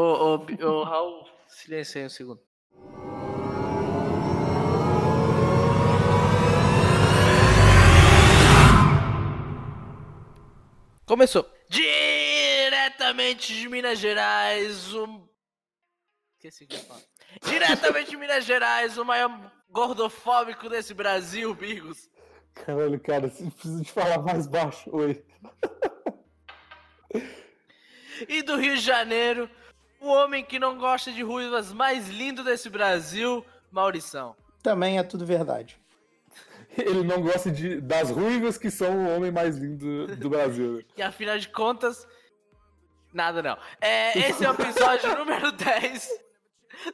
Ô, ô, ô, Raul, silencia aí um segundo. Começou. Diretamente de Minas Gerais, o. Esqueci o que eu ia falar. Diretamente de Minas Gerais, o maior gordofóbico desse Brasil, Bigos. Caralho, cara, você precisa de falar mais baixo. Oi. E do Rio de Janeiro, o homem que não gosta de ruivas mais lindo desse Brasil, Maurição. Também é tudo verdade. Ele não gosta de, das ruivas que são o homem mais lindo do Brasil. E afinal de contas, nada não. É, esse é o episódio número 10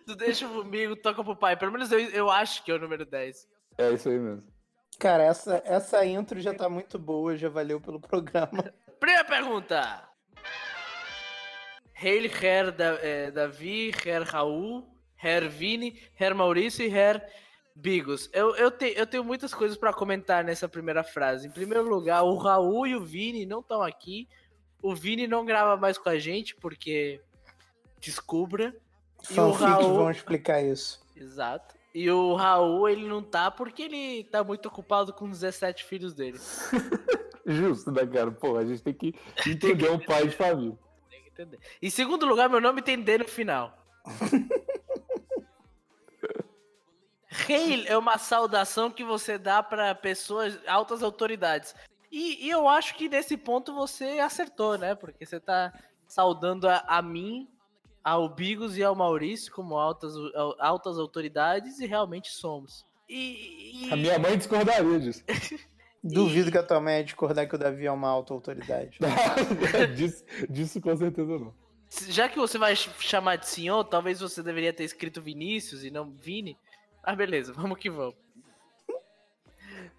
do Deixa Comigo, Toca pro Pai. Pelo menos eu, eu acho que é o número 10. É isso aí mesmo. Cara, essa, essa intro já tá muito boa, já valeu pelo programa. Primeira pergunta. Hail, Herr da, eh, Davi, Herr Raul, Herr Vini, Herr Maurício e Herr Bigos. Eu, eu, te, eu tenho muitas coisas para comentar nessa primeira frase. Em primeiro lugar, o Raul e o Vini não estão aqui. O Vini não grava mais com a gente porque descubra. E o Fanfics Raul. vão explicar isso. Exato. E o Raul, ele não tá porque ele tá muito ocupado com 17 filhos dele. Justo, né, cara? Pô, a gente tem que entender um pai de família. Entender. Em segundo lugar, meu nome tem D no final. Hail é uma saudação que você dá para pessoas, altas autoridades. E, e eu acho que nesse ponto você acertou, né? Porque você tá saudando a, a mim, ao Bigos e ao Maurício como altas, al- altas autoridades e realmente somos. E, e- A minha mãe discordaria disso. Duvido que a tua mãe ia discordar que o Davi é uma alta autoridade. disso, disso com certeza não. já que você vai ch- chamar de senhor, talvez você deveria ter escrito Vinícius e não Vini. Mas beleza, vamos que vamos.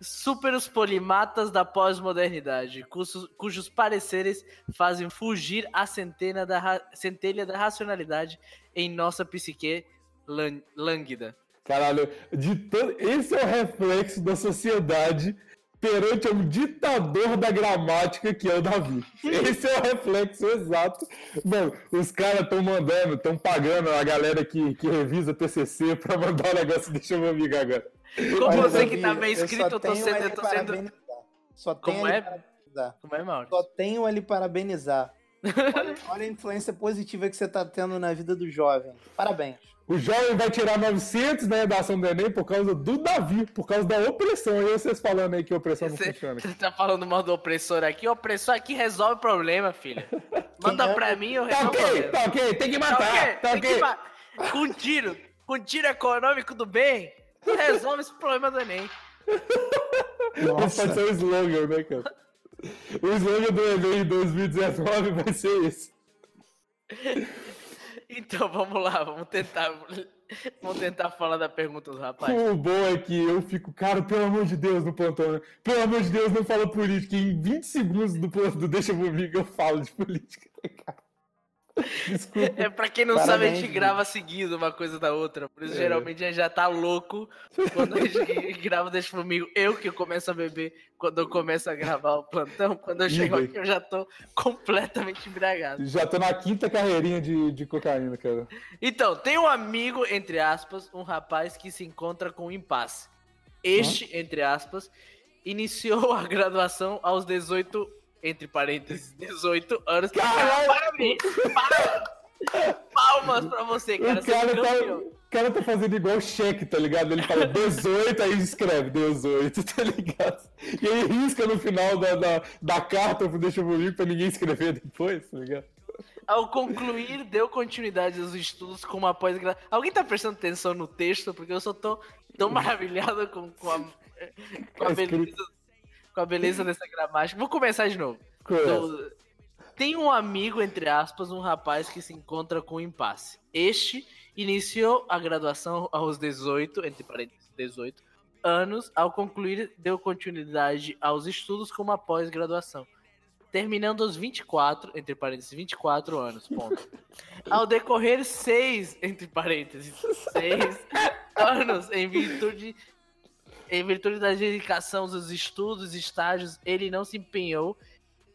Super os polimatas da pós-modernidade, cujos, cujos pareceres fazem fugir a centena da centelha da racionalidade em nossa psique lânguida. Caralho, de tan- esse é o reflexo da sociedade perante um ditador da gramática que é o Davi. Esse é o reflexo exato. Mano, os caras estão mandando, estão pagando a galera que, que revisa TCC pra mandar o negócio. Deixa eu me amigar agora. Como Olha, você que Davi, tá bem eu só escrito, eu tô tenho sendo. Eu tô sendo... Só Como é? Como é, Mauro? Só tenho ali parabenizar. Olha, olha a influência positiva que você tá tendo na vida do jovem. Parabéns. O jovem vai tirar 900 na redação do Enem por causa do Davi, por causa da opressão. E vocês falando aí que a opressão não Você, funciona. você tá falando mal do opressor aqui? O opressor aqui resolve o problema, filho. Manda Quem pra é? mim, eu Tá resolvo o ok, problema. tá ok, tem que Tá matar, ok? tá Tem que ok. ma- Com tiro, com tiro econômico do bem, resolve esse problema do Enem. Esse Nossa. pode ser o slogan, né, cara? O slogan do Enem em 2019 vai ser esse. Então vamos lá, vamos tentar. Vamos tentar falar da pergunta do rapaz. O bom é que eu fico, cara, pelo amor de Deus, no plantão, né? Pelo amor de Deus, não fala política. Em 20 segundos do, do Deixa Comigo eu falo de política, cara? Desculpa. É pra quem não sabe, a Parabéns, gente grava seguido uma coisa da outra. Por isso, É. geralmente, a gente já tá louco quando a gente grava Deixa comigo. Eu que começo a beber quando eu começo a gravar o plantão. Quando eu chego aqui, eu já tô completamente embriagado. Já tô na quinta carreirinha de, de cocaína, cara. Então, tem um amigo, entre aspas, um rapaz que se encontra com um impasse. Este, entre aspas, iniciou a graduação aos 18, entre parênteses, 18 anos. Caralho! Parabéns! Palmas! Palmas pra você, cara. o, é cara um tá, o cara tá fazendo igual o cheque, tá ligado? Ele fala 18, aí escreve 18, tá ligado? E aí risca no final da, da, da carta Deixa Comigo pra ninguém escrever depois, tá ligado? Ao concluir, deu continuidade aos estudos com uma pós-graduação. Alguém tá prestando atenção no texto? Porque eu só tô tão maravilhado com, com, a, com, a beleza, com a beleza dessa gramática. Vou começar de novo. Do- Tem um amigo, entre aspas, um rapaz que se encontra com um impasse. Este iniciou a graduação aos 18, entre parênteses, 18 anos. Ao concluir, deu continuidade aos estudos com uma pós-graduação. Terminando aos 24, entre parênteses, 24 anos, ponto. Ao decorrer seis, entre parênteses, seis anos em virtude em virtude da dedicação dos estudos e estágios, ele não se empenhou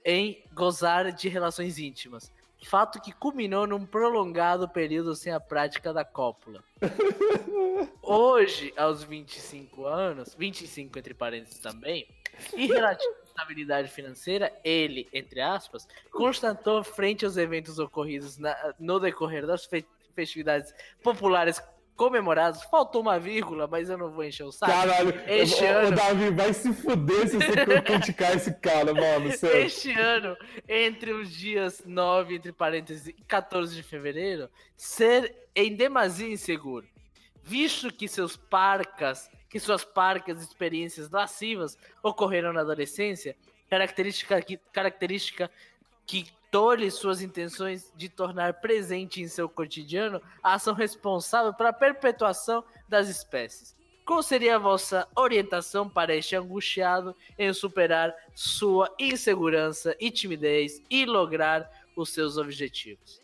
em gozar de relações íntimas. fato que culminou num prolongado período sem a prática da cópula. Hoje, aos 25 anos, 25 entre parênteses também, e relativa à estabilidade financeira, ele, entre aspas, constatou frente aos eventos ocorridos na- no decorrer das fe- festividades populares comemoradas. Faltou uma vírgula, mas eu não vou encher o saco. Caralho, Este o, o ano- Davi vai se fuder se você criticar esse cara, mano. Sério. Este ano, entre os dias 9, entre parênteses, e 14 de fevereiro, ser em demasia inseguro, visto que seus parcas, que suas parcas experiências lascivas ocorreram na adolescência, característica que, característica que tolhe suas intenções de tornar presente em seu cotidiano a ação responsável pela perpetuação das espécies. Qual seria a vossa orientação para este angustiado em superar sua insegurança e timidez e lograr os seus objetivos?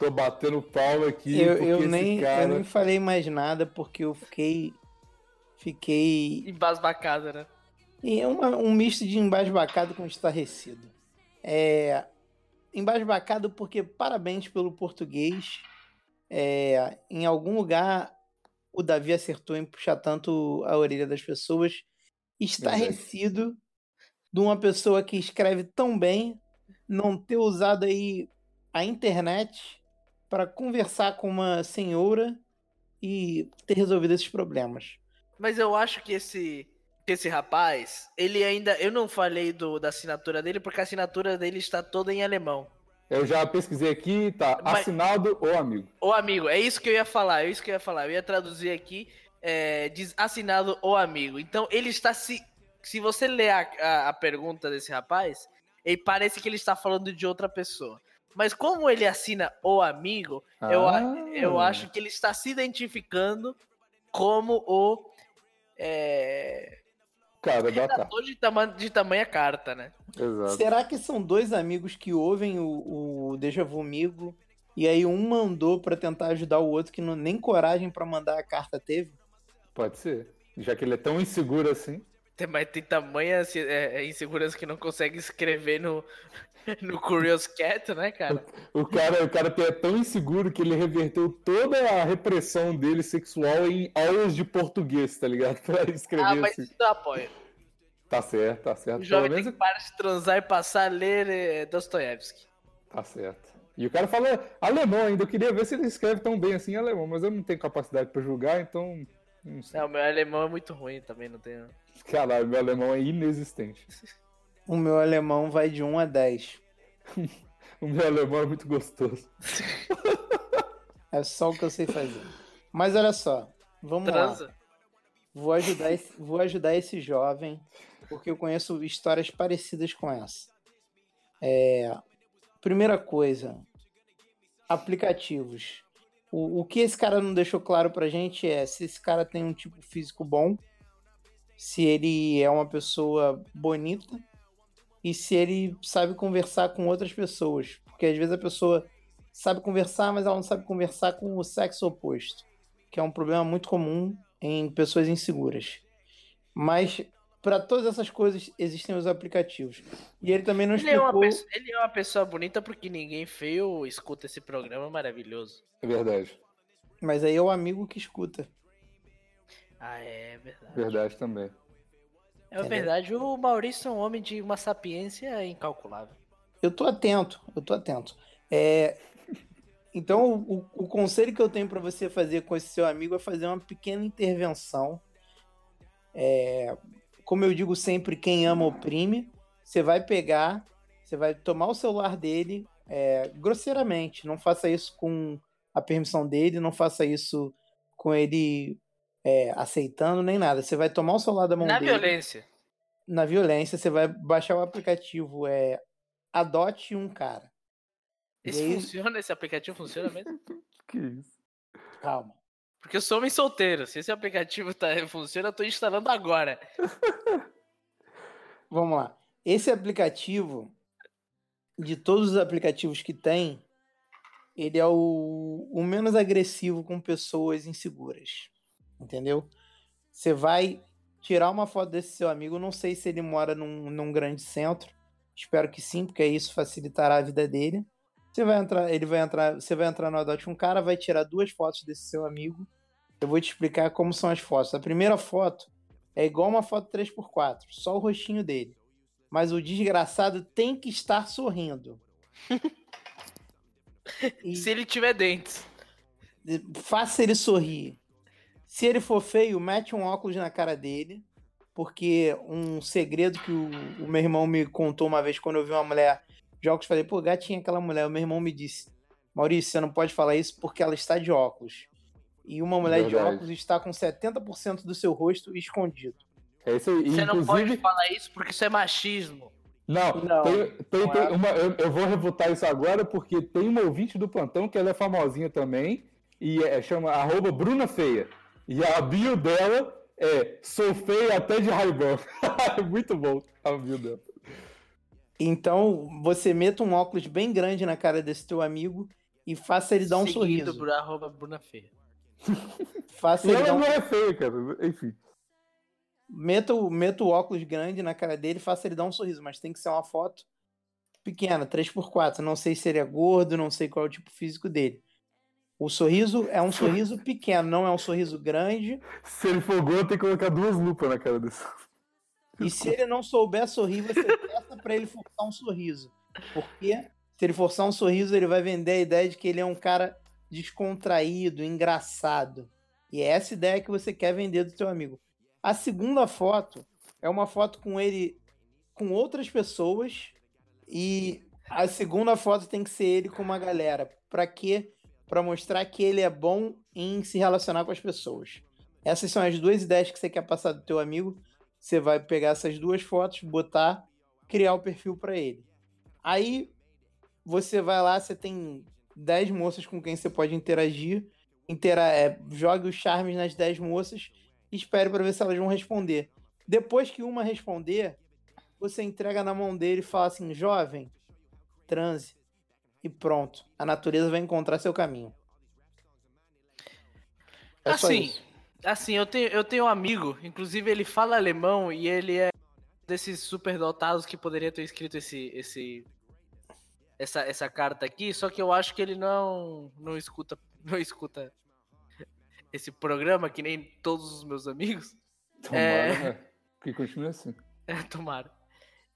Tô batendo palma aqui. Eu, porque eu, esse nem, cara... eu nem falei mais nada porque eu fiquei. Fiquei. Embasbacada, né? E é uma- um misto de embasbacado com estarrecido. É. Embasbacado porque parabéns pelo português. É, em algum lugar o Davi acertou em puxar tanto a orelha das pessoas. Estarrecido de uma pessoa que escreve tão bem não ter usado aí a internet para conversar com uma senhora e ter resolvido esses problemas. Mas eu acho que esse esse rapaz, ele ainda. Eu não falei do, da assinatura dele, porque a assinatura dele está toda em alemão. Eu já pesquisei aqui, tá Mas- assinado ou amigo. Ô amigo, é isso que eu ia falar, é isso que eu ia falar. Eu ia traduzir aqui, é, diz assinado o amigo. Então ele está se. Se você ler a, a, a pergunta desse rapaz, ele parece que ele está falando de outra pessoa. Mas como ele assina o amigo, eu, Ah. eu acho que ele está se identificando como o. É, Cara, dá tá. de, tama de tamanha carta, né? Exato. Será que são dois amigos que ouvem o, o Deja Vu Amigo e aí um mandou pra tentar ajudar o outro que não, nem coragem pra mandar a carta teve? Pode ser. Já que ele é tão inseguro assim. Tem, mas tem tamanha assim, é, é, insegurança que não consegue escrever no, no Curious Cat, né, cara? O cara, o cara é tão inseguro que ele reverteu toda a repressão dele sexual em aulas de português, tá ligado? Pra escrever Ah, mas assim. isso eu apoio. Tá certo, tá certo. O Pelo jovem tem menos que parar de transar e passar a ler eh, Dostoiévski. tá certo. E o cara fala alemão ainda. Eu queria ver se ele escreve tão bem assim em alemão, mas eu não tenho capacidade pra julgar, então. Não sei. Não, meu alemão é muito ruim também, não tenho. Caralho, meu alemão é inexistente. O meu alemão vai de 1 a 10. O meu alemão é muito gostoso. É só o que eu sei fazer. Mas olha só, vamos lá. Transa. Vou ajudar, esse, vou ajudar esse jovem, porque eu conheço histórias parecidas com essa. É, primeira coisa, aplicativos. O, o que esse cara não deixou claro pra gente é se esse cara tem um tipo físico bom, se ele é uma pessoa bonita e se ele sabe conversar com outras pessoas. Porque às vezes a pessoa sabe conversar, mas ela não sabe conversar com o sexo oposto, que é um problema muito comum em pessoas inseguras. Mas para todas essas coisas existem os aplicativos. E ele também não Ele é, uma explicou. pessoa, ele é uma pessoa bonita porque ninguém feio escuta esse programa maravilhoso. É verdade. Mas aí é o amigo que escuta. Ah, é verdade. Verdade também. É verdade, o Maurício é um homem de uma sapiência incalculável. Eu tô atento, eu tô atento. É, Então, o, o conselho que eu tenho para você fazer com esse seu amigo é fazer uma pequena intervenção. É, Como eu digo sempre, quem ama oprime. Você vai pegar, você vai tomar o celular dele é, grosseiramente. Não faça isso com a permissão dele, não faça isso com ele é, aceitando nem nada. Você vai tomar o celular da mão Na dele violência. na violência, você vai baixar o aplicativo, é Adote um cara. Isso E aí- funciona? Esse aplicativo funciona mesmo? Que isso? Calma. Porque eu sou homem solteiro. Se esse aplicativo tá, funciona, eu tô instalando agora. Vamos lá. Esse aplicativo, de todos os aplicativos que tem, ele é o, o menos agressivo com pessoas inseguras. Entendeu? Você vai tirar uma foto desse seu amigo, não sei se ele mora num, num grande centro, Espero que sim, porque isso facilitará a vida dele. Você vai entrar, ele vai entrar, você vai entrar no Adote um cara, vai tirar duas fotos desse seu amigo. Eu vou te explicar como são as fotos. A primeira foto é igual uma foto 3x4, só o rostinho dele. Mas o desgraçado tem que estar sorrindo. E Se ele tiver dentes. Faça ele sorrir. Se ele for feio, mete um óculos na cara dele. Porque um segredo que o, o meu irmão me contou uma vez quando eu vi uma mulher de óculos, falei, pô, gatinha aquela mulher. O meu irmão me disse, Maurício, você não pode falar isso porque ela está de óculos. E uma mulher Verdade. de óculos está com 70% do seu rosto escondido. É isso aí. Você Inclusive... não pode falar isso porque isso é machismo. Não, não, tem, tem, não tem é. uma, eu, eu, vou refutar isso agora porque tem uma ouvinte do plantão que ela é famosinha também e é, chama arroba Bruna Feia. E a bio dela é sou feia até de raibão. Muito bom a bio dela. Então, você meta um óculos bem grande na cara desse teu amigo e faça ele dar um Seguido sorriso. Por arroba Bruna Feia. faça ele dar um... não é feia, cara. Enfim. Meta o, meta o óculos grande na cara dele e faça ele dar um sorriso, mas tem que ser uma foto pequena, 3x4. Não sei se ele é gordo, não sei qual é o tipo físico dele. O sorriso é um sorriso pequeno, não é um sorriso grande. Se ele for gordo, tem que colocar duas lupas na cara desse. E se ele não souber sorrir, você peça para ele forçar um sorriso. Porque se ele forçar um sorriso, ele vai vender a ideia de que ele é um cara descontraído, engraçado. E é essa ideia que você quer vender do seu amigo. A segunda foto é uma foto com ele com outras pessoas e a segunda foto tem que ser ele com uma galera. Para quê? Para mostrar que ele é bom em se relacionar com as pessoas. Essas são as duas ideias que você quer passar do teu amigo. Você vai pegar essas duas fotos, botar, criar o perfil para ele. Aí você vai lá, você tem 10 moças com quem você pode interagir. Intera é, jogue os charmes nas 10 moças e espere para ver se elas vão responder. Depois que uma responder, você entrega na mão dele e fala assim: jovem, transe e pronto. A natureza vai encontrar seu caminho. É assim, assim, eu tenho, eu tenho um amigo, inclusive ele fala alemão e ele é desses superdotados que poderia ter escrito esse, esse, essa, essa carta aqui, só que eu acho que ele não, não escuta, não escuta esse programa que nem todos os meus amigos. Tomara, é... né? Que continue assim. É, tomara.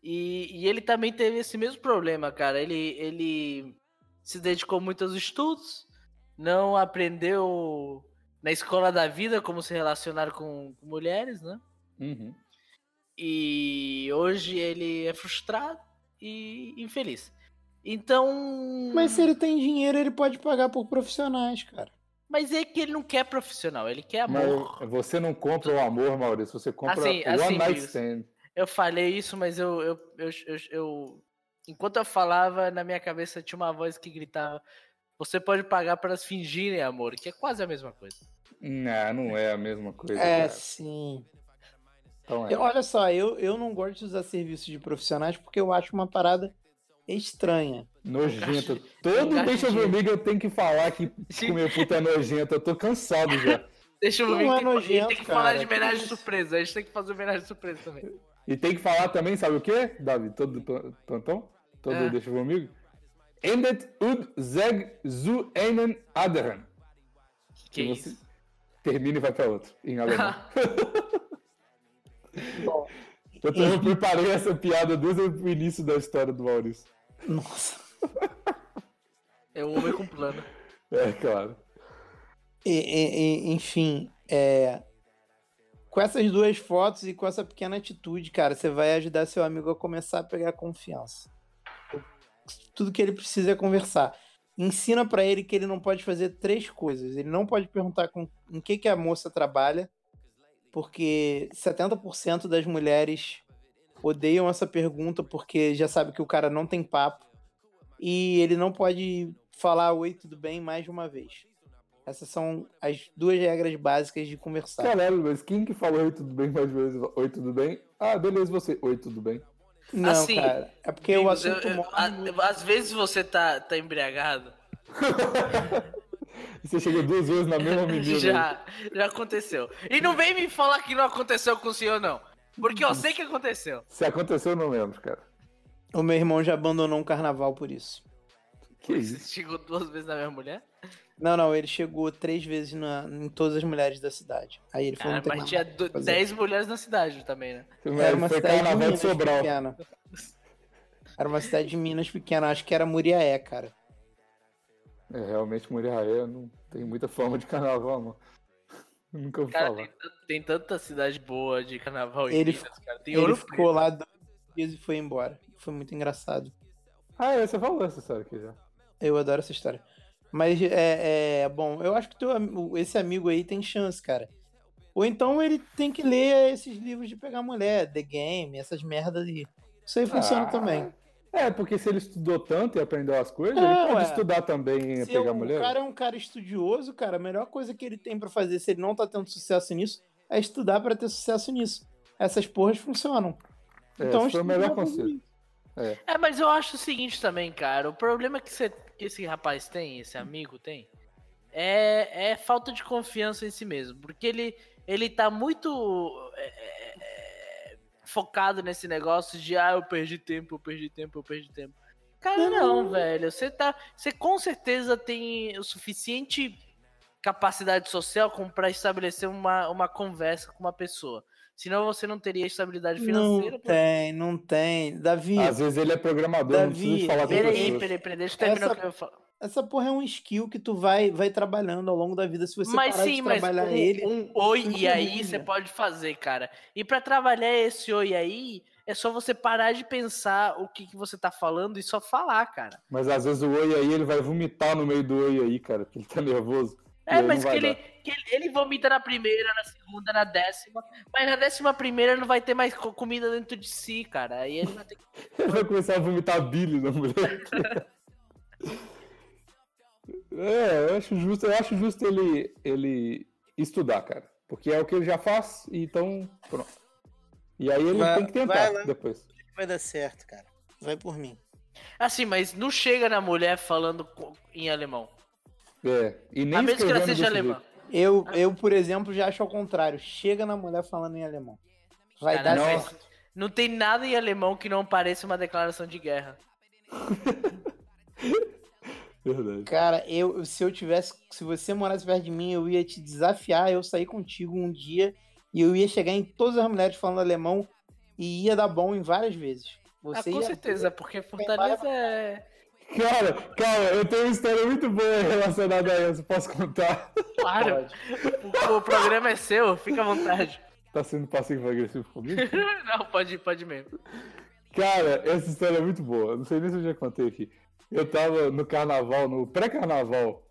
E, e, ele também teve esse mesmo problema, cara. Ele, ele se dedicou muito aos estudos, não aprendeu na escola da vida como se relacionar com, com mulheres, né? Uhum. E hoje ele é frustrado e infeliz. Então. Mas se ele tem dinheiro, ele pode pagar por profissionais, cara. Mas é que ele não quer profissional, ele quer amor. Mas você não compra o amor, Maurício, você compra assim, o assim, One Night Stand. Eu falei isso, mas eu, eu, eu, eu, eu, Enquanto eu falava, na minha cabeça tinha uma voz que gritava: Você pode pagar para elas fingirem amor, que é quase a mesma coisa. Não, não é a mesma coisa. É, cara. sim. Então é. Eu, olha só, eu, eu não gosto de usar serviços de profissionais porque eu acho uma parada estranha. Nojento. Todo deixa comigo eu tenho que falar que comer puta é nojento. Eu tô cansado já. Deixa eu ver. Não é nojento, tem que cara, falar de homenagem surpresa. A gente tem que fazer homenagem surpresa também. E tem que falar também, sabe o quê, Davi? Todo plantão? Todo é. deixa comigo? Endet ud zeg zu einen anderen. Que, que você isso? termina e vai para outro, em alemão. Bom, eu, eu preparei essa piada desde o início da história do Maurício. Nossa. É um homem com plano. É, claro. E, e, enfim, é, com essas duas fotos e com essa pequena atitude, cara, você vai ajudar seu amigo a começar a pegar confiança. Tudo que ele precisa é conversar. Ensina para ele que ele não pode fazer três coisas. Ele não pode perguntar com, em que, que a moça trabalha, porque 70% das mulheres odeiam essa pergunta porque já sabe que o cara não tem papo. E ele não pode falar oi, tudo bem mais de uma vez. Essas são as duas regras básicas de conversar. Caralho, mas quem que falou oi, tudo bem mais vezes? Oi, tudo bem? Ah, beleza, você. Oi, tudo bem? Não, assim, cara. É porque amigos, o assunto. Eu, eu, às vezes você tá, tá embriagado. você chegou duas vezes na mesma medida. Já, já aconteceu. E não vem me falar que não aconteceu com o senhor, não. Porque eu sei que aconteceu. Se aconteceu, eu não lembro, cara. O meu irmão já abandonou um carnaval por isso. Que Você isso? chegou duas vezes na mesma mulher? Não, não, ele chegou três vezes na, em todas as mulheres da cidade. Aí ele foi Cara, mas tinha do-. 10 mulheres na cidade também, né? Era uma Foi cidade de Minas Sobral. pequena. Era uma cidade de Minas pequena, acho que era Muriaé, cara. É, realmente Muriaé não tem muita forma de carnaval, não. Nunca ouvi Cara, falar. tem, tem tanta cidade boa de carnaval em Ele Minas, cara. Tem Ele ficou lá dois dias e foi embora. Foi muito engraçado. Ah, é, você falou essa história aqui já. Eu adoro essa história. Mas é, é bom, eu acho que teu, esse amigo aí tem chance, cara. Ou então ele tem que ler esses livros de pegar mulher, The Game, essas merdas aí. Isso aí funciona Ah, também. É, porque se ele estudou tanto e aprendeu as coisas, É, ele pode ué. estudar também e Se pegar o mulher. cara é um cara estudioso, cara, a melhor coisa que ele tem pra fazer, se ele não tá tendo sucesso nisso, é estudar pra ter sucesso nisso. Essas porras funcionam. É, então foi o melhor conselho. mim. É, mas eu acho o seguinte também, cara. O problema que, você- que esse rapaz tem, esse amigo tem, é, é falta de confiança em si mesmo. Porque ele, ele tá muito é, é, é, focado nesse negócio de, ah, eu perdi tempo, eu perdi tempo, eu perdi tempo. Cara, não, velho. Você tá. Você com certeza tem o suficiente capacidade social como pra estabelecer uma, uma conversa com uma pessoa. Senão você não teria estabilidade financeira. Não pra- tem, não tem. Davi, Às vezes ele é programador, não precisa Davi, falar com Peraí, peraí, peraí, deixa eu terminar Essa- o que eu ia falar. essa porra é um skill que tu vai, vai trabalhando ao longo da vida. Se você Mas parar sim, de mas trabalhar um, ele. um oi e aí você pode fazer, cara. E pra trabalhar esse oi aí, é só você parar de pensar o que, que você tá falando e só falar, cara. Mas às vezes o oi aí, ele vai vomitar no meio do oi aí, cara, porque ele tá nervoso. É, mas que ele, que ele, ele vomita na primeira, na segunda, na décima. Mas na décima primeira não vai ter mais co- comida dentro de si, cara. Aí ele vai ter que. Ele vai começar a vomitar bile na mulher. é, eu acho justo, eu acho justo ele, ele estudar, cara. Porque é o que ele já faz, então pronto. E aí ele Vai- tem que tentar vai lá. depois. Vai dar certo, cara. Vai por mim. Assim, mas não chega na mulher falando em alemão. É, e nem A menos que ela seja alemã. jeito. Eu, Ah. eu, por exemplo, já acho ao contrário. Chega na mulher falando em alemão. Vai Cara, dar não, certo. não tem nada em alemão que não pareça uma declaração de guerra. Verdade. Cara, eu, se eu tivesse. Se você morasse perto de mim, eu ia te desafiar, eu sair contigo um dia e eu ia chegar em todas as mulheres falando alemão e ia dar bom em várias vezes. Ah, Você com ia- certeza, porque Fortaleza é. Cara, calma, eu tenho uma história muito boa relacionada a isso, posso contar? Claro, Pode. o, o programa é seu, fica à vontade. Tá sendo passivo-agressivo comigo? Não, pode ir, pode mesmo. Cara, essa história é muito boa. Não sei nem se eu já contei aqui. Eu tava no carnaval, no pré-carnaval.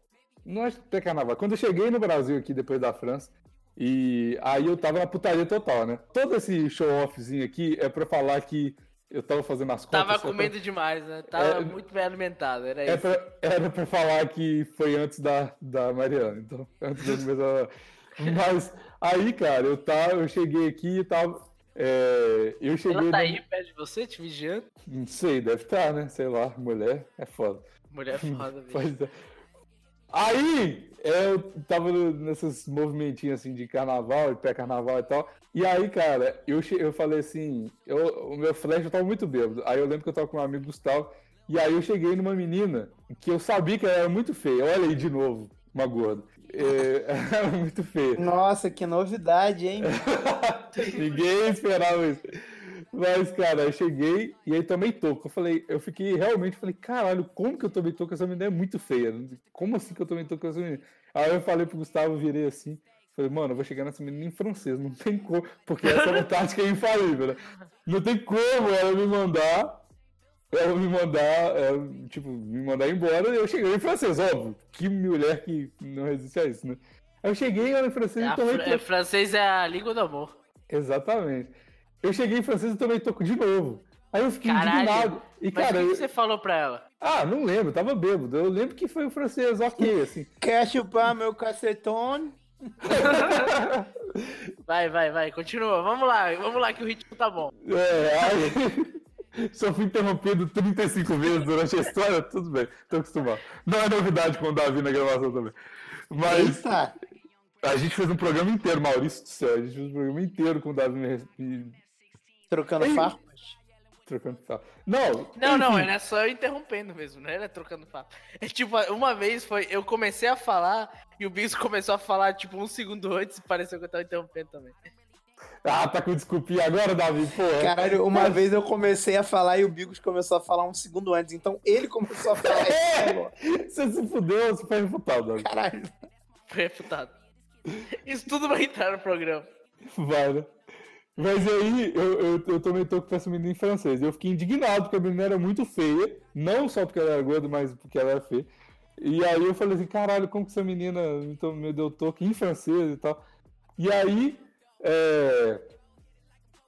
Não acho que pré-carnaval. Quando eu cheguei no Brasil aqui, depois da França, e aí eu tava na putaria total, né? Todo esse show-offzinho aqui é pra falar que eu tava fazendo as contas. Tava é pra- comendo demais, né? Tava É, muito bem alimentado, era É isso. pra, era pra falar que foi antes da, da Mariana, então, antes começar. Mas aí, cara, eu, tava, eu cheguei aqui e tava. é, eu cheguei. Ela tá no- aí perto de você, te vigiando? Não sei, deve estar, né? Sei lá, mulher é foda. Mulher foda, bicho. Aí, eu tava nesses movimentinhos assim de carnaval, de pré-carnaval e tal. E aí, cara, eu, eu falei assim, eu, o meu flash eu tava muito bêbado. Aí eu lembro que eu tava com um amigo Gustavo. E aí eu cheguei numa menina que eu sabia que ela era muito feia. Olha aí de novo, uma gorda. É, ela era muito feia. Nossa, que novidade, hein? Ninguém esperava isso. Mas, cara, eu cheguei e aí tomei toco. Eu falei, eu fiquei realmente, falei, caralho, como que eu tomei toco? Essa menina é muito feia. Como assim que eu tomei toco essa menina? Aí eu falei pro Gustavo, virei assim. Falei, mano, eu vou chegar nessa menina em francês, não tem como, porque essa é uma tática infalível, né? Não tem como ela me mandar, ela me mandar, é, tipo, me mandar embora, eu cheguei em francês, óbvio. Que mulher que não resiste a isso, né? Aí eu cheguei ela em francês A e tomei fr- é, toco. francês é a língua do amor. Exatamente. Eu cheguei em francês e tomei toco de novo. Aí eu fiquei Caralho. indignado. E, Mas cara, o que, eu- você falou pra ela? ah, não lembro, tava bêbado. Eu lembro que foi o francês, ok, assim. Quer chupar meu cacetone? Vai, vai, vai, continua. Vamos lá, vamos lá que o ritmo tá bom. É, aí. Só fui interrompido 35 vezes durante a história, tudo bem, tô acostumado. Não é novidade com o Davi na gravação também. Mas Eita! a gente fez um programa inteiro, Maurício do céu, a gente fez um programa inteiro com o Davi me- me Trocando farpas? Trocando papo. Não, Não, não, era só eu interrompendo mesmo, não era trocando papo. É tipo, uma vez foi, eu comecei a falar e o Bis começou a falar, tipo, um segundo antes e pareceu que eu tava interrompendo também. Ah, tá com desculpinha agora, Davi? Porra. Caralho, uma vez eu comecei a falar e o Bigos começou a falar um segundo antes. Então ele começou a falar. falou. Você se fudeu, você foi refutado, Davi. Caralho. Foi refutado. Isso tudo vai entrar no programa. Vai, né? Mas aí, eu, eu, eu também tô com essa menina em francês. Eu fiquei indignado porque a menina era muito feia. Não só porque ela era gorda, mas porque ela era feia. E aí eu falei assim, caralho, como que essa menina então, me deu toque em francês e tal. E aí, é,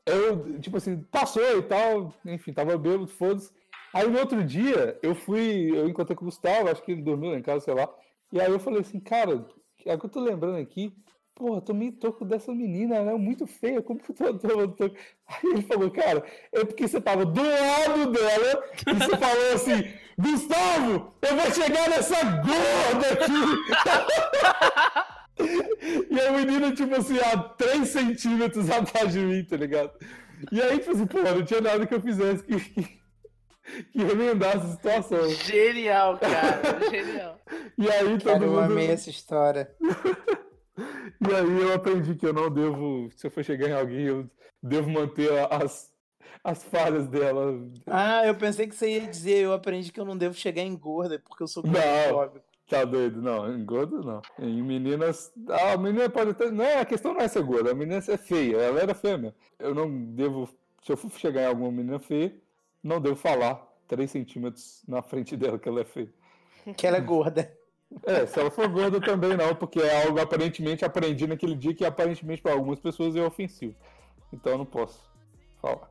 eu, tipo assim, passou e tal, enfim, tava bêbado, foda-se. Aí no outro dia, eu fui, eu encontrei com o Gustavo, acho que ele dormiu lá em casa, sei lá. E aí eu falei assim, cara, é que eu tô lembrando aqui, porra, tomei toco dessa menina, ela é muito feia, como que eu tô tomando toco? Aí ele falou, cara, é porque você tava do lado dela e você falou assim, Gustavo, eu vou chegar nessa gorda aqui! E a menina, tipo assim, a 3 centímetros atrás de mim, tá ligado? E aí, tipo assim, pô, não tinha nada que eu fizesse que, que, que remendasse a situação. Genial, cara, genial. E aí todo Cara, eu mundo. amei essa história. E aí eu aprendi que eu não devo, se eu for chegar em alguém, eu devo manter as, as falhas dela. Ah, eu pensei que você ia dizer, eu aprendi que eu não devo chegar em gorda, porque eu sou Não. gordofóbico. Tá doido? Não, em gordo não. Em meninas. Ah, a menina pode até. Não, a questão não é ser gorda, a menina é feia. Ela era feia mesmo. Eu não devo. Se eu for chegar em alguma menina feia, não devo falar 3 centímetros na frente dela que ela é feia. Que ela é gorda. É, se ela for gorda também não, porque é algo aparentemente aprendi naquele dia que aparentemente para algumas pessoas é ofensivo. Então eu não posso falar.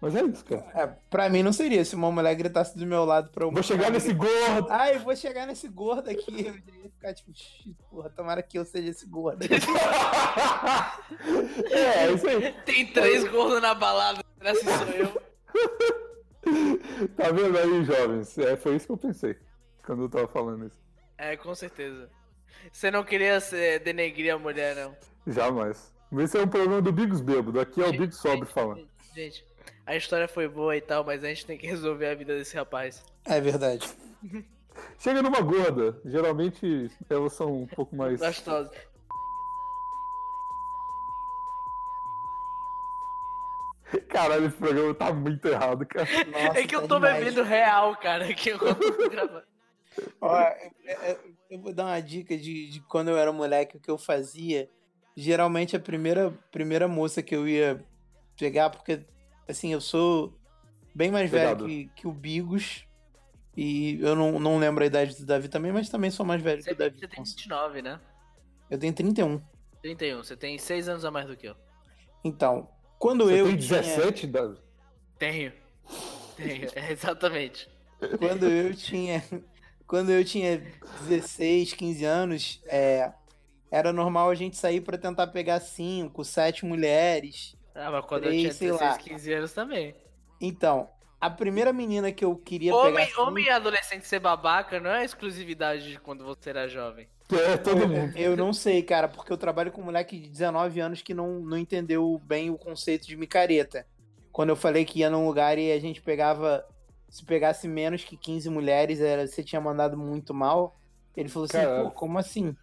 Mas é isso, cara. É, pra mim não seria se uma mulher gritasse do meu lado pra eu. Vou chegar nesse gordo! Ai, vou chegar nesse gordo aqui. Eu ia ficar tipo, "Xi, porra, tomara que eu seja esse gordo. é, é isso aí. Tem três gordos na balada, que sou eu? Tá vendo aí, jovens? É, foi isso que eu pensei quando eu tava falando isso. É, com certeza. Você não queria ser, denegrir a mulher, não. Jamais. Mas esse é um problema do Bigos Bêbado. Aqui é o Bigos Sobre falando. Gente, a história foi boa e tal, mas a gente tem que resolver a vida desse rapaz. É verdade. Chega numa gorda. Geralmente elas são um pouco mais. Gostosa. Caralho, esse programa tá muito errado, cara. Nossa, é que eu tá tô demais. bebendo real, cara, enquanto eu tô gravando. Ó, é- é- eu vou dar uma dica de, de quando eu era moleque, o que eu fazia. Geralmente a primeira, primeira moça que eu ia pegar, porque assim, eu sou bem mais Pegado. velho que, que o Bigos. E eu não, não lembro a idade do Davi também, mas também sou mais velho Você, que o Davi. você tem 29, né? Eu tenho 31. 31, você tem 6 anos a mais do que eu. Então, quando Você eu tem tinha, 17, Davi? Tenho. Tenho, é, exatamente. quando eu tinha quando eu tinha 16, 15 anos, é, era normal a gente sair pra tentar pegar 5, 7 mulheres. Ah, mas quando eu Três, tinha sei 16, lá. 15 anos também. Então, a primeira menina que eu queria Homem, pegar. homem e adolescente ser babaca não é exclusividade de quando você era jovem. É, todo mundo. Eu não sei, cara, porque eu trabalho com um moleque de 19 anos que não, não entendeu bem o conceito de micareta. Quando eu falei que ia num lugar e a gente pegava. Se pegasse menos que 15 mulheres, era, você tinha mandado muito mal. Ele falou assim, Caralho. pô, como assim?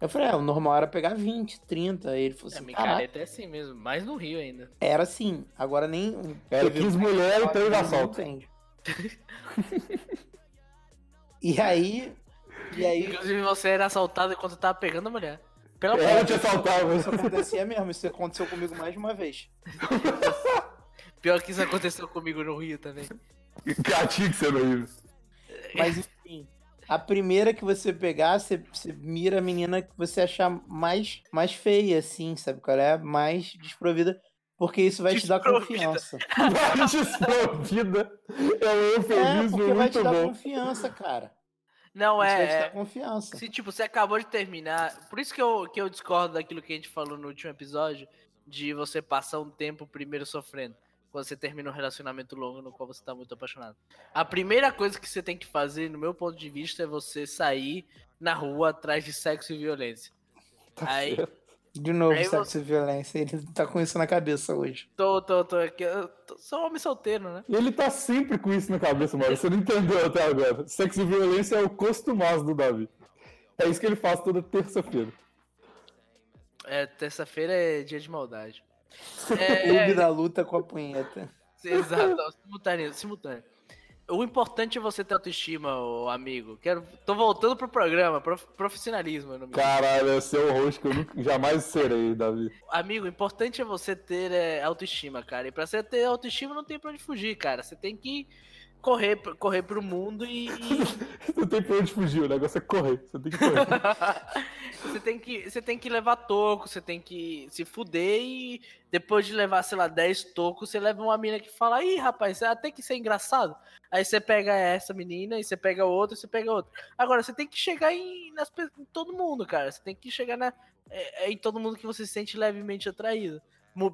Eu falei, é, o normal era pegar 20, 30. Aí ele falou É, assim, micareta é assim mesmo, mais no Rio ainda. era assim. Agora nem. Era 15 mulheres e 3 não assaltos. entende. e aí. E aí. Inclusive você era assaltado enquanto tava pegando a mulher. Pela Ela porta. te assaltava. Isso acontecia mesmo, isso aconteceu comigo mais de uma vez. Pior que isso aconteceu comigo no Rio também. Gatinho que você não ia. Mas enfim, a primeira que você pegar, você, você mira a menina que você achar mais, mais feia, assim, sabe qual é? Mais desprovida, porque isso vai te dar confiança. Mais desprovida. É um É, eufemismo porque vai te muito dar bom. confiança, cara. Não, Isso vai te é. dar é confiança. se tipo, você acabou de terminar. Por isso que eu, que eu discordo daquilo que a gente falou no último episódio. De você passar um tempo primeiro sofrendo. Quando você termina um relacionamento longo no qual você tá muito apaixonado. A primeira coisa que você tem que fazer, no meu ponto de vista, é você sair na rua atrás de sexo e violência. Tá Aí, certo. De novo, Aí sexo e violência. Ele tá com isso na cabeça hoje. Tô, tô, tô aqui. eu tô- sou homem solteiro, né? E ele tá sempre com isso na cabeça, mano. Você não entendeu até agora. Sexo e violência é o costumaço do Davi. É isso que ele faz toda terça-feira. É, terça-feira é dia de maldade. Clube É, da luta com a punheta. exato, simultâneo, simultâneo. O importante é você ter autoestima, amigo. Quero, tô voltando pro programa, prof- profissionalismo. é. Caralho, eu ser o rosto que eu nunca, jamais serei, Davi. Amigo, o importante é você ter é, autoestima, cara. E pra você ter autoestima não tem pra onde fugir, cara. Você tem que correr, correr pro mundo e, Não tem pra onde fugir, o negócio é correr. Você tem que correr. você tem que você tem que levar toco, você tem que se fuder e depois de levar, sei lá, 10 tocos, você leva uma mina que fala: "Ih, rapaz, até que isso é engraçado". Aí você pega essa menina e você pega outra, e você pega outra. Agora você tem que chegar em, nas, em todo mundo, cara. Você tem que chegar na, é, é, em todo mundo que você se sente levemente atraído.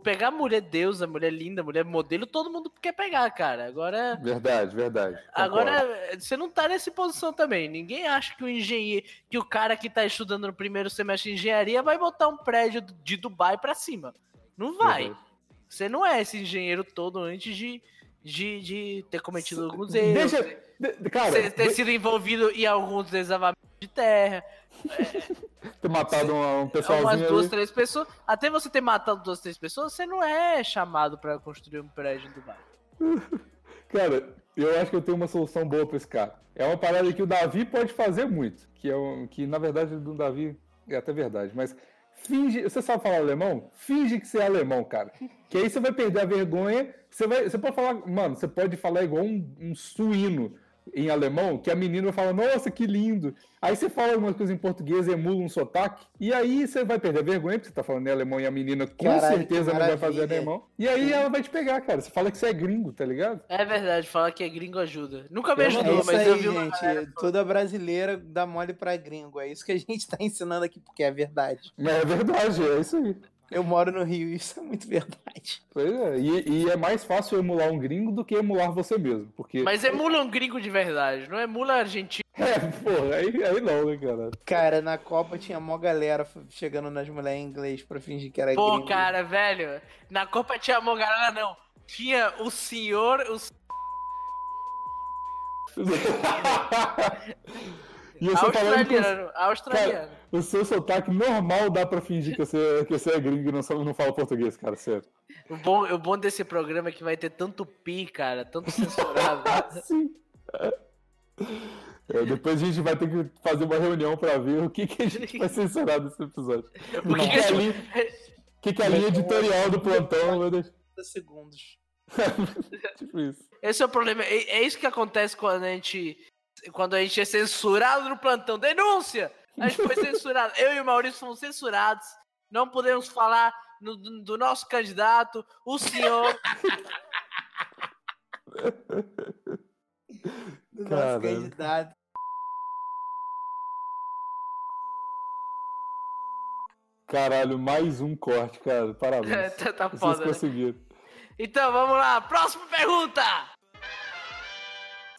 Pegar mulher deusa, mulher linda, mulher modelo, todo mundo quer pegar, cara. Agora Verdade, verdade. Concordo. Agora, você não tá nessa posição também. Ninguém acha que o engenheiro, que o cara que tá estudando no primeiro semestre de engenharia vai botar um prédio de Dubai pra cima. Não vai. Verdade. Você não é esse engenheiro todo antes de, de, de ter cometido alguns erros. Deixa. de- cara, Você ter de- sido envolvido em alguns desavamentos de terra. ter matado um, um pessoalzinho Umas duas, ali. três pessoas. Até você ter matado duas, três pessoas, você não é chamado pra construir um prédio em Dubai. Cara, eu acho que eu tenho uma solução boa pra esse cara. É uma parada que o Davi pode fazer muito. Que é um, que na verdade do Davi é até verdade, mas finge. Você sabe falar alemão? Finge que você é alemão, cara. Que aí você vai perder a vergonha. Você, vai, você pode falar, mano, você pode falar igual um, um suíno em alemão, que a menina vai falar, nossa, que lindo. Aí você fala algumas coisas em português, emula um sotaque, e aí você vai perder a vergonha, porque você tá falando em alemão e a menina com Caralho, certeza não vai fazer alemão. E aí ela vai te pegar, cara. Você fala que você é gringo, tá ligado? É verdade, falar que é gringo ajuda. Nunca me ajudou, É isso mas aí, eu vi uma gente. galera Toda brasileira dá mole pra gringo. É isso que a gente tá ensinando aqui, porque é verdade. É verdade, é isso aí. Eu moro no Rio, isso é muito verdade. Pois é. E, e é mais fácil emular um gringo do que emular você mesmo. Porque. Mas emula um gringo de verdade, não emula argentino. É, porra, aí, aí não, né, cara? Cara, na Copa tinha mó galera chegando nas mulheres em inglês pra fingir que era Pô, gringo. cara, velho, na Copa tinha uma galera, não. Tinha o senhor, o e você australiano, australiano. o seu sotaque normal dá pra fingir que você, que você é gringo e não, não fala português, cara, sério. O, bom, o bom desse programa é que vai ter tanto pi, cara, tanto censurado. Sim. É, depois a gente vai ter que fazer uma reunião pra ver o que, que a gente vai censurar desse episódio. O que, que a gente- linha, que, que a linha editorial do plantão vai deixar. 30 segundos. tipo isso. Esse é o problema. É, é isso que acontece quando a gente. Quando a gente é censurado no plantão. Denúncia! A gente foi censurado. Eu e o Maurício fomos censurados. Não podemos falar no- do, do nosso candidato, o senhor. Do nosso Caramba. candidato. Caralho, mais um corte, cara. Parabéns. tá, tá Vocês foda, né? conseguiram. Então, vamos lá. Próxima pergunta!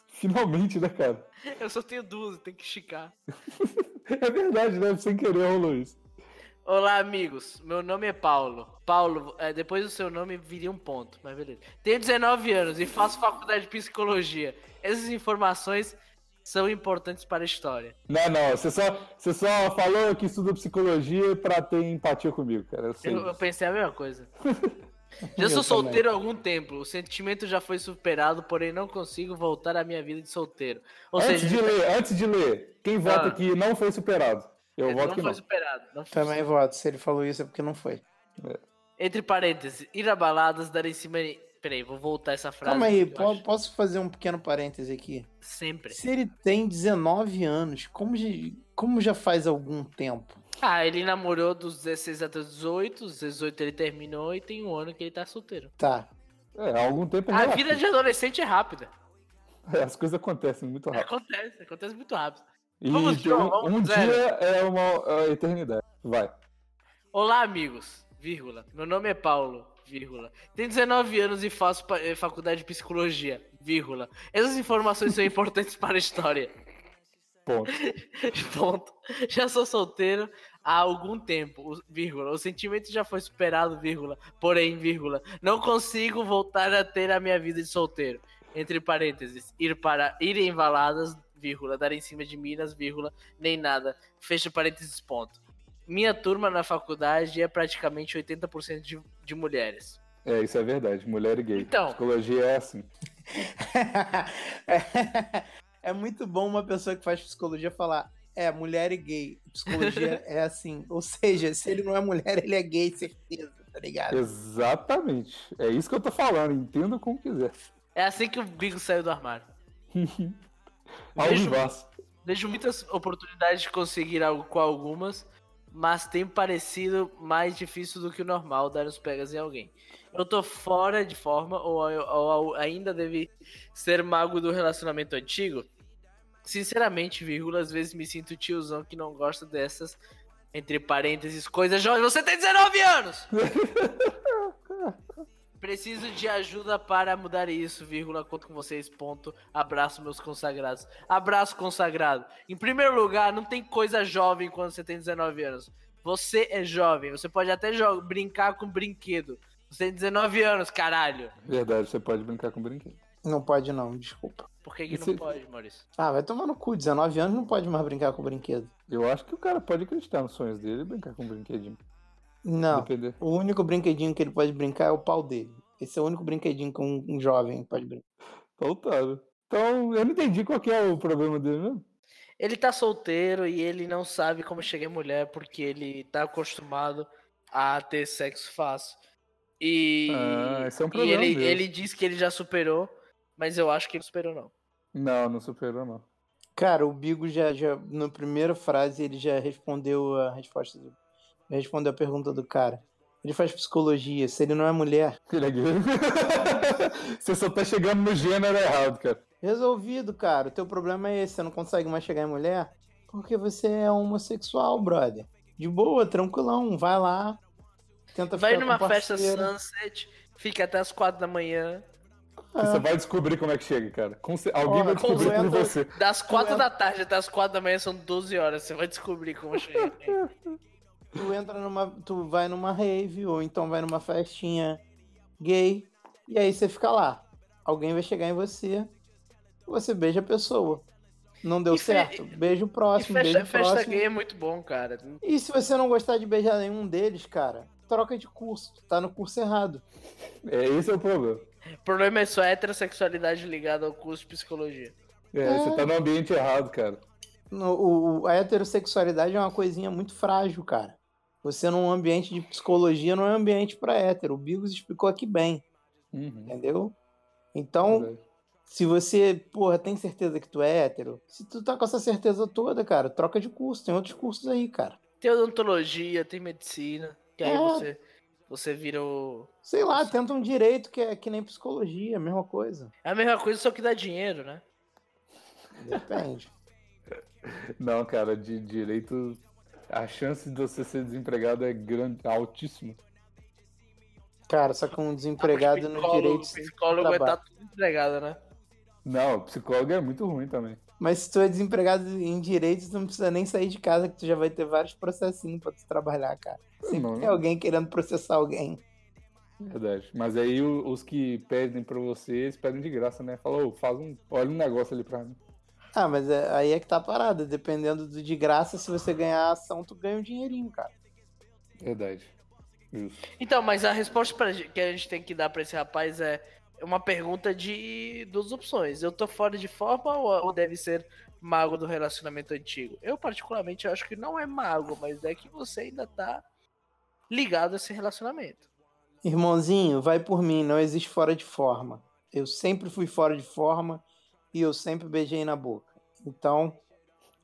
Finalmente, né, cara? Eu só tenho duas, tem que esticar. É verdade, né? Sem querer rolou isso. Olá, amigos. Meu nome é Paulo. Paulo, é, depois do seu nome viria um ponto, mas beleza. Tenho 19 anos e faço faculdade de psicologia. Essas informações são importantes para a história. Não, não, você só, você só falou que estuda psicologia pra ter empatia comigo, cara. Eu sei. Eu, eu pensei a mesma coisa. Já Eu sou solteiro há algum tempo. O sentimento já foi superado, porém não consigo voltar à minha vida de solteiro. Ou Antes seja, de ler, antes de ler, quem vota Ah. aqui não foi superado. Eu não voto que foi não. superado. Não foi Também voto. Se ele falou isso é porque não foi. Entre parênteses, ir a baladas, dar em cima. Peraí, vou voltar essa frase. Calma aí, eu po- acho. posso fazer um pequeno parêntese aqui? Sempre. Se ele tem 19 anos, como já, como já faz algum tempo? Ah, ele namorou dos 16 até os 18, os 18 ele terminou e tem um ano que ele tá solteiro. Tá. É, há algum tempo é A relativo. vida de adolescente é rápida. É, As coisas acontecem muito rápido. Acontece, acontece muito rápido. E Vamos, João, um, vamos um zero. dia é uma é eternidade. Vai. Olá, amigos, vírgula. Meu nome é Paulo, vírgula. Tenho 19 anos e faço eh, faculdade de psicologia, vírgula. Essas informações são importantes para a história. Ponto. Ponto. Já sou solteiro há algum tempo, o- vírgula. O sentimento já foi superado, vírgula. Porém, vírgula. Não consigo voltar a ter a minha vida de solteiro. Entre parênteses, ir para ir em baladas, vírgula, dar em cima de minas, vírgula, nem nada. Fecha parênteses, ponto. Minha turma na faculdade é praticamente 80% de, de mulheres. É, isso é verdade. Mulher e gay. Então. Psicologia é assim. é muito bom uma pessoa que faz psicologia falar. É, mulher e gay. Psicologia é assim. Ou seja, se ele não é mulher, ele é gay, certeza, tá ligado? Exatamente. É isso que eu tô falando. Entenda como quiser. É assim que o Bigo saiu do armário. Vejo-. Vejo muitas oportunidades de conseguir algo com algumas, mas tem parecido mais difícil do que o normal dar os pegas em alguém. Eu tô fora de forma ou, eu- ou ainda deve ser mago do relacionamento antigo? Sinceramente, vírgula, às vezes me sinto tiozão que não gosta dessas, entre parênteses, coisas jovens. Você tem 19 anos! Preciso de ajuda para mudar isso, vírgula, conto com vocês, ponto. Abraço, meus consagrados. Abraço, consagrado. Em primeiro lugar, não tem coisa jovem quando você tem 19 anos. Você é jovem, você pode até brincar com brinquedo. Você tem 19 anos, caralho. Verdade, você pode brincar com brinquedo. Não pode não, desculpa. Por que, que Isso- não pode, Maurício? Ah, vai tomar no cu, 19 anos não pode mais brincar com brinquedo. Eu acho que o cara pode acreditar nos sonhos dele e brincar com brinquedinho. Não, Depender. o único brinquedinho que ele pode brincar é o pau dele. Esse é o único brinquedinho que um, um jovem pode brincar. Voltado. Então, eu não entendi qual que é o problema dele mesmo. Ele tá solteiro e ele não sabe como chegar em mulher porque ele tá acostumado a ter sexo fácil. E, Ah, esse é um e problema ele, mesmo. ele diz que ele já superou, mas eu acho que ele não superou, não. Não, não superou, não. Cara, o Bigo já, já na primeira frase, ele já respondeu a resposta do, respondeu a pergunta do cara. Ele faz psicologia, se ele não é mulher. Ele é gay. Você só tá chegando no gênero errado, cara. Resolvido, cara. O teu problema é esse, você não consegue mais chegar em mulher porque você é homossexual, brother. De boa, tranquilão, vai lá. Tenta Vai numa festa sunset, fica até as quatro da manhã. Ah, Você vai descobrir como é que chega, cara. Com ce- Alguém vai descobrir por concentra- você. Das quatro da tarde até as quatro da manhã são 12 horas. Você vai descobrir como chegar. tu entra numa. Tu vai numa rave, ou então vai numa festinha gay, e aí você fica lá. Alguém vai chegar em você, você beija a pessoa. Não deu E fe- certo? Beija o E próximo, festa, beija o festa próximo. gay é muito bom, cara. E se você não gostar de beijar nenhum deles, cara, troca de curso. Tu Tá no curso errado. É, esse é o problema. O problema é só a heterossexualidade ligada ao curso de psicologia. É, É. Você tá no ambiente errado, cara. No- o- a heterossexualidade é uma coisinha muito frágil, cara. Você num ambiente de psicologia não é ambiente pra hétero. O Bigos explicou aqui bem, Uhum. entendeu? Então, Verdade. se você, porra, tem certeza que tu é hétero, se tu tá com essa certeza toda, cara, troca de curso. Tem outros cursos aí, cara. Tem odontologia, tem medicina. Que aí É. você, você vira o. Sei lá, tenta um direito que é que nem psicologia, a mesma coisa. É a mesma coisa, só que dá dinheiro, né? Depende. Não, cara, de direito. A chance de você ser desempregado é grande, altíssima. cara, só que um desempregado no Psicólogo- direito. sem Psicólogo é trabalho. tá tudo empregado, né? Não, psicólogo é muito ruim também. Mas se tu é desempregado em direito, tu não precisa nem sair de casa, que tu já vai ter vários processinhos pra tu trabalhar, cara. Sempre Não, tem não. alguém querendo processar alguém. Verdade. Mas aí os que pedem pra você, eles pedem de graça, né? Fala, ô, faz um. Olha um negócio ali pra mim. Ah, mas é- aí é que tá a parada. Dependendo do de graça, se você ganhar a ação, tu ganha um dinheirinho, cara. Verdade. Justo. Então, mas a resposta pra, que a gente tem que dar pra esse rapaz é uma pergunta de duas opções. Eu tô fora de forma ou, ou deve ser mago do relacionamento antigo? Eu, particularmente, acho que não é mago, mas é que você ainda tá ligado a esse relacionamento. Irmãozinho, vai por mim, não existe fora de forma. Eu sempre fui fora de forma e eu sempre beijei na boca. Então,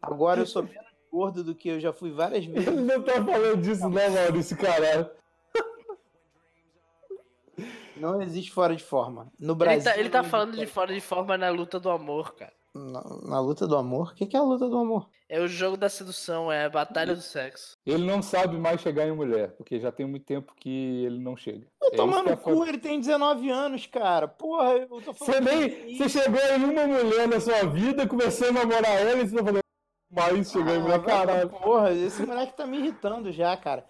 agora eu sou menos gordo do que eu já fui várias vezes. Ele não tá falando disso, não, Maurício, caralho. Não existe fora de forma. No Ele Brasil. tá, ele tá falando de fora de forma na luta do amor, cara. Na, na luta do amor? O que, que é a luta do amor? É o jogo da sedução, é a batalha do sexo. Ele não sabe mais chegar em mulher, porque já tem muito tempo que ele não chega. Vai É no é cu, ele tem 19 anos, cara. Porra, eu tô Você falando. nem. Você chegou em uma mulher na sua vida, começou a namorar ela e você tá falando. Mas chegando na Ah, vai pra caralho. Porra, esse moleque tá me irritando já, cara.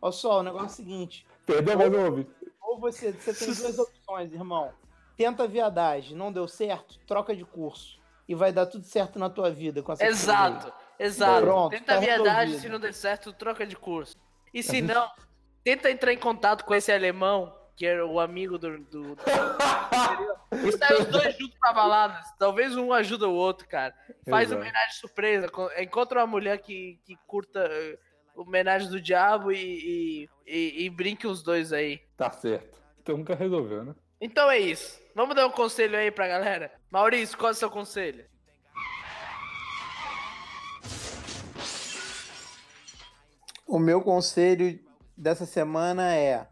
Olha só, o negócio é o seguinte. Perdeu mais um ouvinte. Ou você, você tem duas opções, irmão. Tenta viadagem, não deu certo, troca de curso. E vai dar tudo certo na tua vida com essa Exato, exato. Pronto, tenta tá a viadagem, se não der certo, troca de curso. E se não, tenta entrar em contato com esse alemão, que era o amigo do. do, do... e sai os dois juntos pra baladas. Talvez um ajuda o outro, cara. Faz Exato. homenagem surpresa. co- Encontra uma mulher que, que curta homenagem do diabo e, e, e, e brinque os dois aí. Tá certo. Então nunca resolveu, né? Então é isso. Vamos dar um conselho aí pra galera. Maurício, qual é o seu conselho? O meu conselho dessa semana é: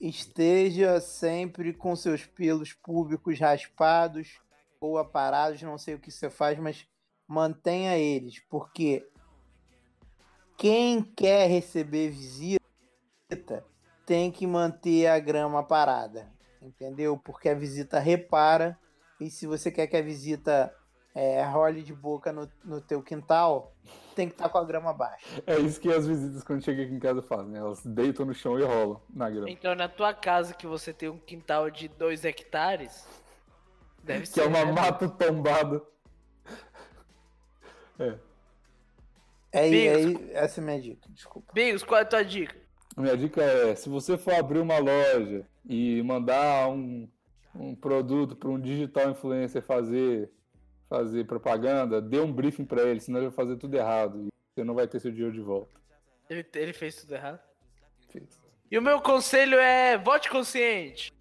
esteja sempre com seus pelos públicos raspados ou aparados, não sei o que você faz, mas mantenha eles, porque quem quer receber visita tem que manter a grama parada, entendeu? Porque a visita repara e se você quer que a visita é, role de boca no, no teu quintal, tem que estar com a grama baixa. É isso que as visitas quando chegam aqui em casa fazem. Elas deitam no chão e rolam na grama. Então, na tua casa que você tem um quintal de 2 hectares, deve Que ser. é uma né? mata tombada. É. É, aí, Bigos. aí, essa é a minha dica, desculpa. Bigos, qual é a tua dica? A minha dica é, se você for abrir uma loja e mandar um, um produto para um digital influencer fazer, fazer propaganda, dê um briefing para ele, senão ele vai fazer tudo errado e você não vai ter seu dinheiro de volta. Ele, ele fez tudo errado. Fez. E o meu conselho é vote consciente.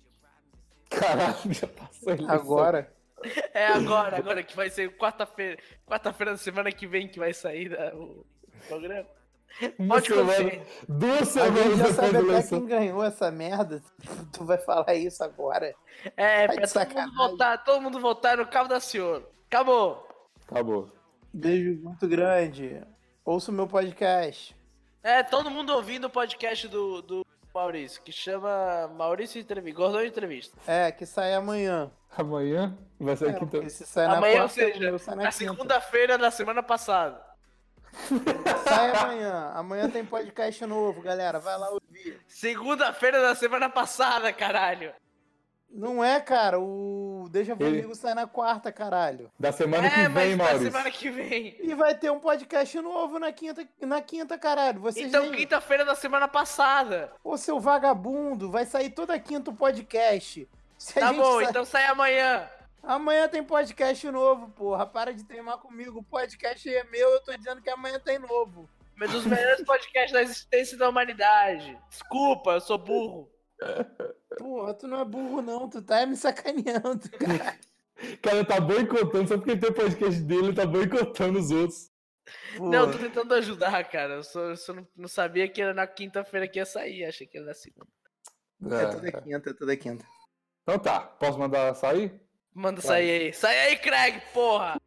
Caralho, já passou a. Agora, É agora, agora que vai ser quarta-feira. Quarta-feira da semana que vem que vai sair da- o programa. Uma semana, consciente. duas semanas já sabe até quem ganhou essa merda. Tu vai falar isso agora. É, Tá pra todo mundo votar, todo mundo votar no Cabo da Senhor. Acabou. Acabou. Beijo muito grande. Ouça o meu podcast. É, todo mundo ouvindo o podcast do, do Maurício, que chama Maurício Entrevista, Gordão Entrevista. É, que sai amanhã. Amanhã vai ser É, quinta. se sai na Amanhã, ou quarta, seja, o meu sai na na segunda-feira da semana passada. Sai amanhã. Amanhã tem podcast novo, galera. Vai lá ouvir. Segunda-feira da semana passada, caralho. Não é, cara. O Deixa Ele- Comigo sai na quarta, caralho. Da semana é, que mas vem, na Maurício. semana que vem. E vai ter um podcast novo na quinta, na quinta caralho. Vocês Então, nem- quinta-feira da semana passada. Ô, seu vagabundo, vai sair toda quinta o podcast. Se Tá bom, sa- então sai amanhã. Amanhã tem podcast novo, porra. Para de teimar comigo. O podcast é meu, eu tô dizendo que amanhã tem novo. Um dos melhores podcasts da existência da humanidade. Desculpa, eu sou burro. Porra, tu não é burro, não. Tu tá me sacaneando, cara. Cara, tá boicotando, só porque tem podcast dele, ele tá boicotando os outros. Porra. Não, eu tô tentando ajudar, cara. Eu só, eu só não, não sabia que era na quinta-feira que ia sair. Achei que era na segunda. É toda quinta, é toda quinta. Então tá, posso mandar sair? Manda sair aí. Sai aí, Craig, porra!